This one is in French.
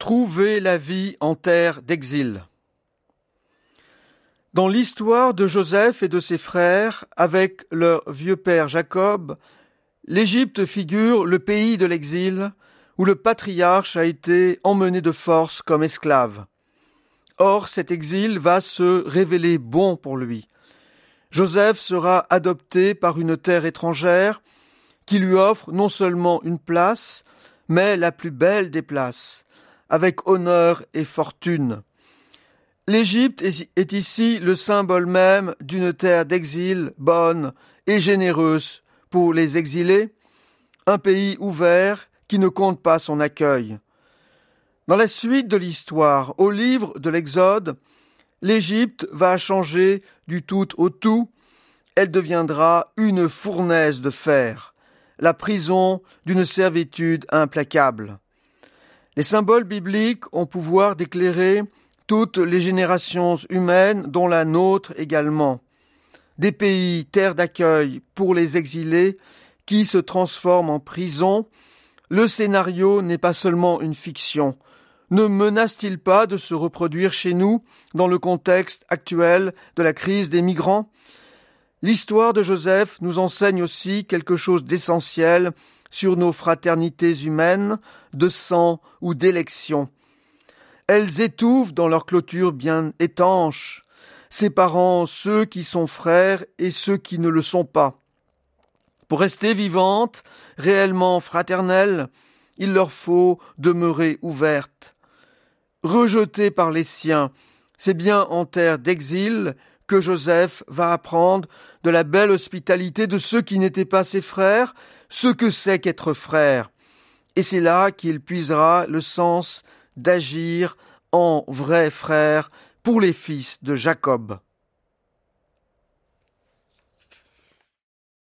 Trouver la vie en terre d'exil. Dans l'histoire de Joseph et de ses frères, avec leur vieux père Jacob, l'Égypte figure le pays de l'exil, où le patriarche a été emmené de force comme esclave. Or, cet exil va se révéler bon pour lui. Joseph sera adopté par une terre étrangère qui lui offre non seulement une place, mais la plus belle des places, avec honneur et fortune. L'Égypte est ici le symbole même d'une terre d'exil bonne et généreuse pour les exilés, un pays ouvert qui ne compte pas son accueil. Dans la suite de l'histoire, au livre de l'Exode, l'Égypte va changer du tout au tout, elle deviendra une fournaise de fer, la prison d'une servitude implacable. Les symboles bibliques ont pouvoir d'éclairer toutes les générations humaines, dont la nôtre également. Des pays, terres d'accueil pour les exilés, qui se transforment en prison, le scénario n'est pas seulement une fiction. Ne menace-t-il pas de se reproduire chez nous dans le contexte actuel de la crise des migrants? L'histoire de Joseph nous enseigne aussi quelque chose d'essentiel sur nos fraternités humaines, de sang ou d'élection. Elles étouffent dans leur clôture bien étanche, séparant ceux qui sont frères et ceux qui ne le sont pas. Pour rester vivantes, réellement fraternelles, il leur faut demeurer ouvertes. Rejetées par les siens, c'est bien en terre d'exil que Joseph va apprendre de la belle hospitalité de ceux qui n'étaient pas ses frères, ce que c'est qu'être frère. Et c'est là qu'il puisera le sens d'agir en vrai frère pour les fils de Jacob.